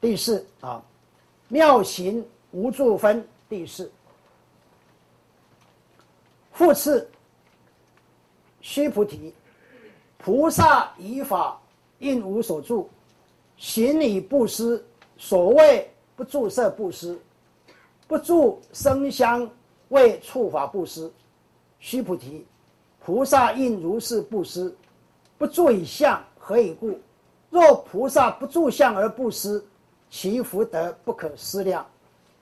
第四啊，妙行无助分第四。复次，须菩提，菩萨以法应无所住，行以布施。所谓不住色布施，不住声香味触法布施。须菩提，菩萨应如是布施，不住以相，何以故？若菩萨不住相而布施，其福德不可思量。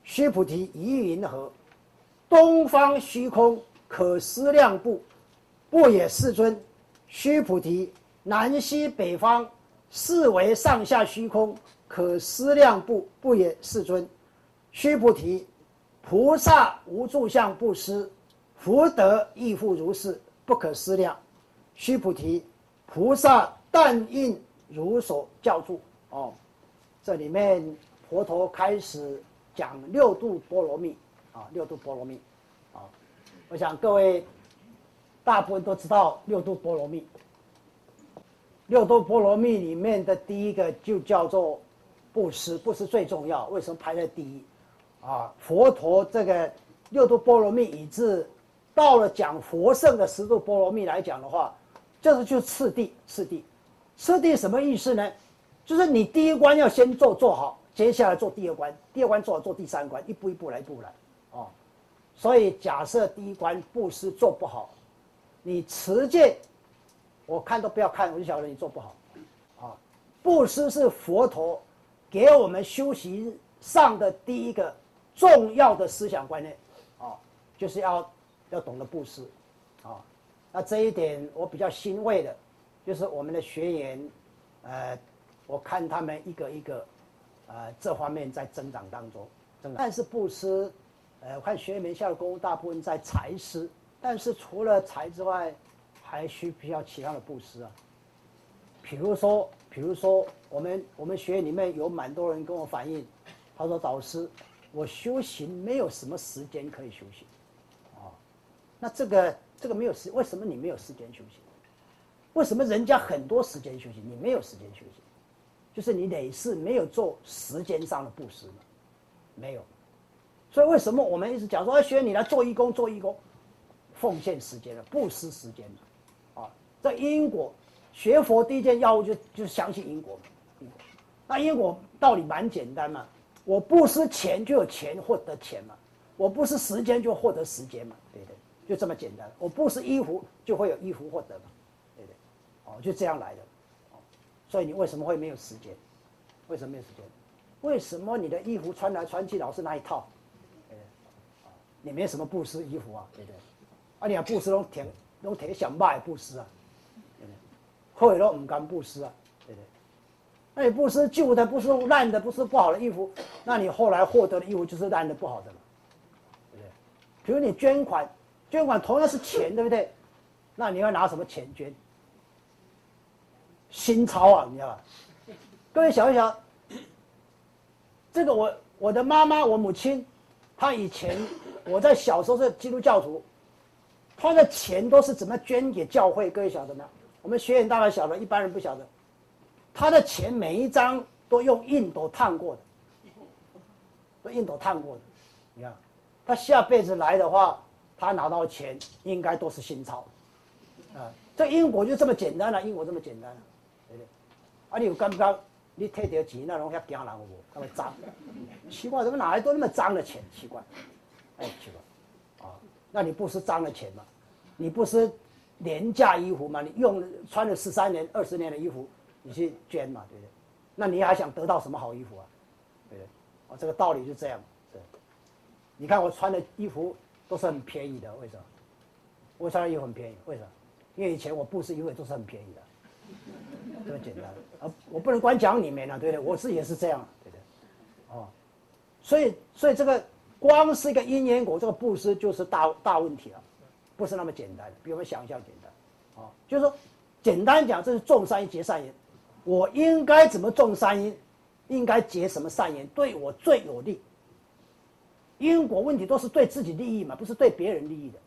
须菩提，疑云何？东方虚空可思量不？不也，世尊。须菩提，南西北方四维上下虚空可思量不？不也，世尊。须菩提，菩萨无住相不施，福德亦复如是，不可思量。须菩提，菩萨但应。如所教住哦，这里面佛陀开始讲六度波罗蜜啊，六度波罗蜜啊，我想各位大部分都知道六度波罗蜜。六度波罗蜜里面的第一个就叫做布施，布施最重要。为什么排在第一？啊，佛陀这个六度波罗蜜以至到了讲佛圣的十度波罗蜜来讲的话，这是就次第，次第。次第什么意思呢？就是你第一关要先做做好，接下来做第二关，第二关做好做第三关，一步一步来，一步来，哦。所以假设第一关布施做不好，你持戒，我看都不要看，我就晓得你做不好，啊。布施是佛陀给我们修行上的第一个重要的思想观念，啊，就是要要懂得布施，啊。那这一点我比较欣慰的。就是我们的学员，呃，我看他们一个一个，呃，这方面在增长当中，增长。但是布施，呃，我看学员门下的功夫大部分在财施，但是除了财之外，还需不需要其他的布施啊？比如说，比如说，我们我们学院里面有蛮多人跟我反映，他说导师，我修行没有什么时间可以修行，啊，那这个这个没有时，为什么你没有时间修行？为什么人家很多时间休息，你没有时间休息？就是你累世没有做时间上的布施嘛？没有。所以为什么我们一直讲说，学你来做义工，做义工，奉献时间了，布施时间了，啊，这因果，学佛第一件要务就就是相信因果嘛。那因果道理蛮简单嘛，我布施钱就有钱获得钱嘛，我布施时间就获得时间嘛，对不对？就这么简单。我布施衣服就会有衣服获得嘛。对不对？哦就这样来的，所以你为什么会没有时间？为什么没有时间？为什么你的衣服穿来穿去老是那一套？你没什么布施衣服啊，对不对？啊，你要布施拢挺拢挺想卖布施啊，对不对？会都唔敢布施啊，对不对？那你布施旧的，不是烂的，不是不好的衣服，那你后来获得的衣服就是烂的不好的了，对不对？比如你捐款，捐款同样是钱，对不对？那你要拿什么钱捐？新钞啊，你知道吧？各位想一想，这个我我的妈妈，我母亲，她以前我在小时候是基督教徒，她的钱都是怎么捐给教会？各位晓得吗？我们学员大概晓得，一般人不晓得。他的钱每一张都用印斗烫过的，都印斗烫过的。你看，他下辈子来的话，他拿到钱应该都是新钞，啊，这英国就这么简单了，英国这么简单。啊，你有感觉你摕到钱那拢遐惊人有无？那么脏，奇怪，怎么哪来都那么脏的钱？奇怪，哎，奇怪，啊，那你不是脏的钱吗？你不是廉价衣服吗？你用穿了十三年、二十年的衣服，你去捐嘛，对不对？那你还想得到什么好衣服啊？对不对？啊，这个道理就这样。对，你看我穿的衣服都是很便宜的，为什么？我穿的衣服很便宜，为什么？因为以前我布施衣服都是很便宜的。这么简单啊！我不能光讲你们了，对不对？我自己也是这样，对不对？哦，所以，所以这个光是一个因缘果，这个布施就是大大问题了，不是那么简单的，比我们想象简单。哦，就是说，简单讲，这是种善因结善因。我应该怎么种善因？应该结什么善缘，对我最有利？因果问题都是对自己利益嘛，不是对别人利益的。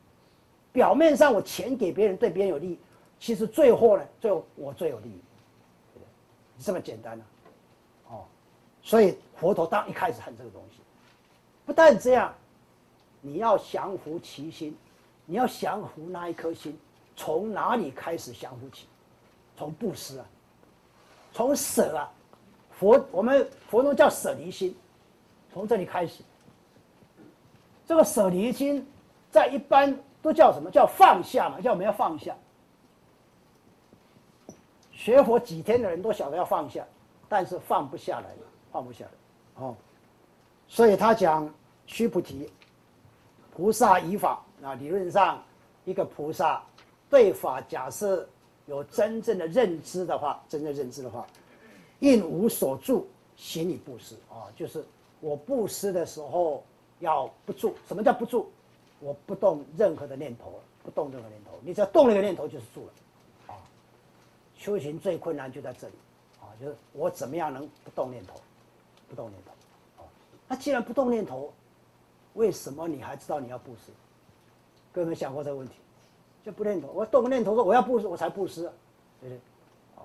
表面上我钱给别人，对别人有利益。其实最后呢，最后我最有利益，这么简单呢，哦，所以佛陀当一开始恨这个东西，不但这样，你要降服其心，你要降服那一颗心，从哪里开始降服起？从布施啊，从舍啊，佛我们佛中叫舍离心，从这里开始。这个舍离心，在一般都叫什么叫放下嘛？叫我们要放下。学佛几天的人都晓得要放下，但是放不下来，放不下来，哦。所以他讲须菩提，菩萨以法啊，理论上一个菩萨对法假设有真正的认知的话，真正认知的话，应无所住，行以布施啊，就是我布施的时候。要不住，什么叫不住？我不动任何的念头，不动任何念头。你只要动了一个念头，就是住了。修行最困难就在这里，啊，就是我怎么样能不动念头，不动念头。啊，那既然不动念头，为什么你还知道你要布施？各位有想过这个问题？就不念头，我动个念头说我要布施，我才布施，对不对？啊，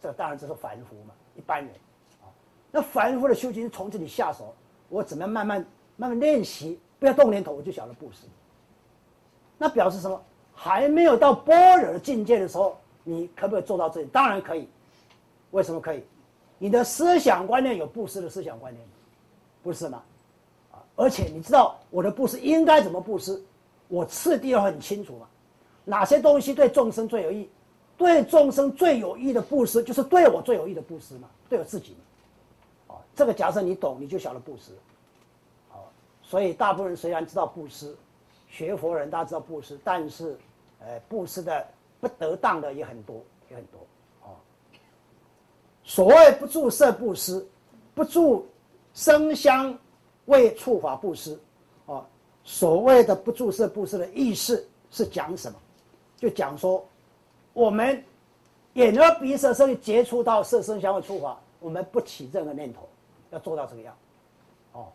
这当然这是凡夫嘛，一般人。啊，那凡夫的修行从这里下手，我怎么样慢慢？慢慢练习，不要动念头，我就晓得布施。那表示什么？还没有到般若的境界的时候，你可不可以做到这里？当然可以。为什么可以？你的思想观念有布施的思想观念，不是吗？啊！而且你知道我的布施应该怎么布施？我次第要很清楚嘛。哪些东西对众生最有益？对众生最有益的布施，就是对我最有益的布施嘛，对我自己嘛。啊，这个假设你懂，你就晓得布施。所以，大部分人虽然知道布施，学佛人大家知道布施，但是，呃，布施的不得当的也很多，也很多，啊。所谓不住色布施，不住声香味触法布施，啊，所谓的不住色布施的意思是讲什么？就讲说，我们眼耳鼻舌身接触到色声香味触法，我们不起任何念头，要做到这个样。哦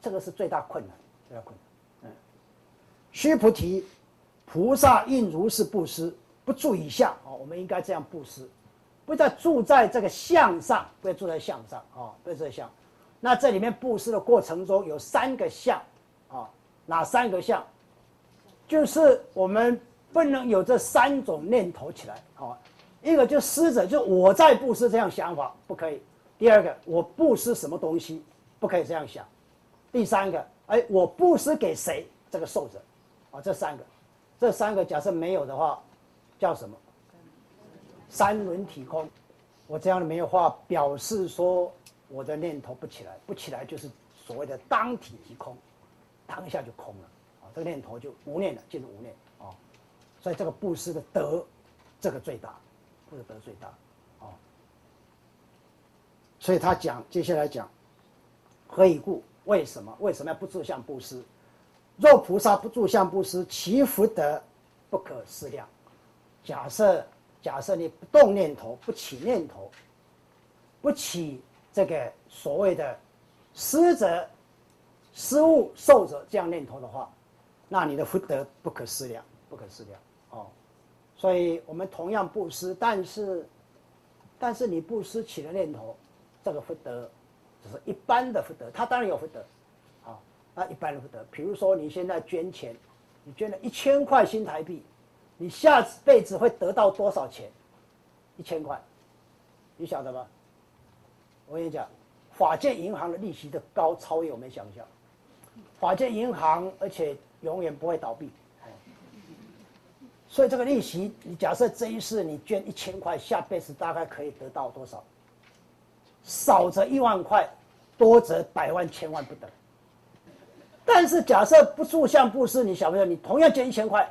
这个是最大困难，最大困难。嗯，须菩提，菩萨应如是布施，不住以相哦。我们应该这样布施，不要住在这个相上，不要住在相上啊，不要在相。那这里面布施的过程中有三个相啊，哪三个相？就是我们不能有这三种念头起来啊。一个就施者，就我在布施这样想法不可以。第二个，我布施什么东西不可以这样想。第三个，哎，我布施给谁？这个受者，啊，这三个，这三个假设没有的话，叫什么？三轮体空。我这样的没有话，表示说我的念头不起来，不起来就是所谓的当体即空，当下就空了，啊，这个念头就无念了，进入无念，啊，所以这个布施的德，这个最大，布施德最大，啊，所以他讲，接下来讲，何以故？为什么？为什么要不住相布施？若菩萨不住相布施，其福德不可思量。假设假设你不动念头，不起念头，不起这个所谓的施者、施物、受者这样念头的话，那你的福德不可思量，不可思量哦。所以我们同样布施，但是但是你布施起了念头，这个福德。只是一般的福德，他当然有福德，啊，那一般的福德，比如说你现在捐钱，你捐了一千块新台币，你下辈子会得到多少钱？一千块，你晓得吗？我跟你讲，法建银行的利息的高超越我们想象，法建银行而且永远不会倒闭，所以这个利息，你假设这一世你捐一千块，下辈子大概可以得到多少？少则一万块，多则百万千万不等。但是假设不住相布施，你晓不晓？你同样捐一千块，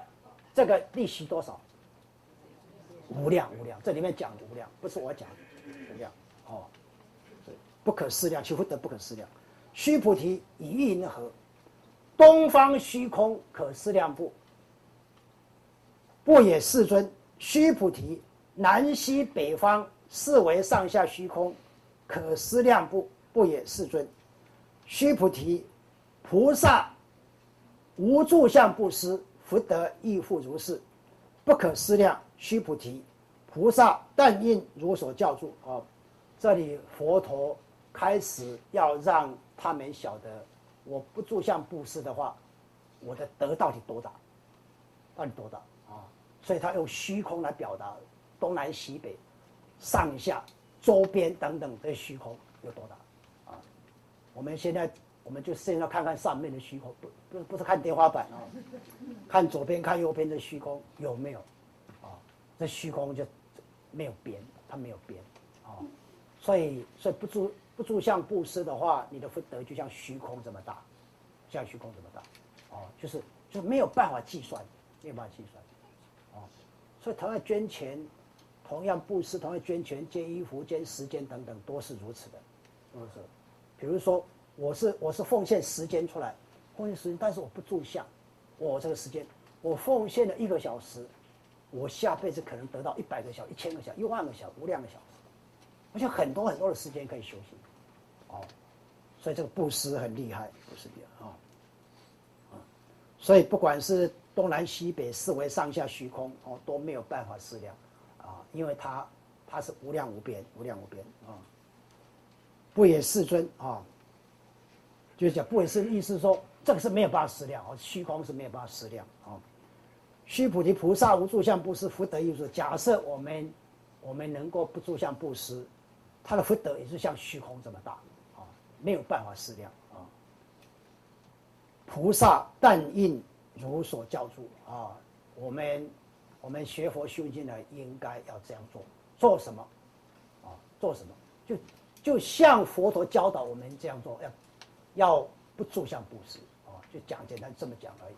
这个利息多少？无量无量。这里面讲的无量，不是我讲的无量哦，不可思量，其福德不可思量。须菩提，以因何？东方虚空可思量不？不也，世尊。须菩提，南西北方四维上下虚空。可思量不不也，世尊。须菩提，菩萨无住相布施，福德亦复如是，不可思量。须菩提，菩萨但应如所教住。啊，这里佛陀开始要让他们晓得，我不住相布施的话，我的德到底多大？到底多大啊？所以他用虚空来表达东南西北、上下、周边等等的虚空有多大啊？我们现在我们就现在看看上面的虚空，不不不是看天花板啊，看左边看右边的虚空有没有啊？这虚空就没有边，它没有边啊，所以所以不住不住相布施的话，你的福德就像虚空这么大，像虚空这么大，哦，就是就没有办法计算。没有办法计算，哦，所以同样捐钱，同样布施，同样捐钱、捐衣服、捐时间等等，都是如此的，是不是？比如说，我是我是奉献时间出来，奉献时间，但是我不住相，我这个时间，我奉献了一个小时，我下辈子可能得到一百个小时、一千个小时、一万个小时、无量个小时，而且很多很多的时间可以修行，哦，所以这个布施很厉害，不是的啊，啊，所以不管是。东南西北四维上下虚空哦都没有办法思量，啊，因为它它是无量无边，无量无边啊。不也世尊啊，就是讲不也是意思说这个是没有办法思量哦，虚空是没有办法思量啊。须菩提菩萨无住相布施福德意思，假设我们我们能够不住相布施，他的福德也是像虚空这么大啊，没有办法思量啊。菩萨但应。如所教住啊，我们我们学佛修经呢，应该要这样做。做什么？啊，做什么？就就像佛陀教导我们这样做，要要不住相布施啊，就讲简单这么讲而已。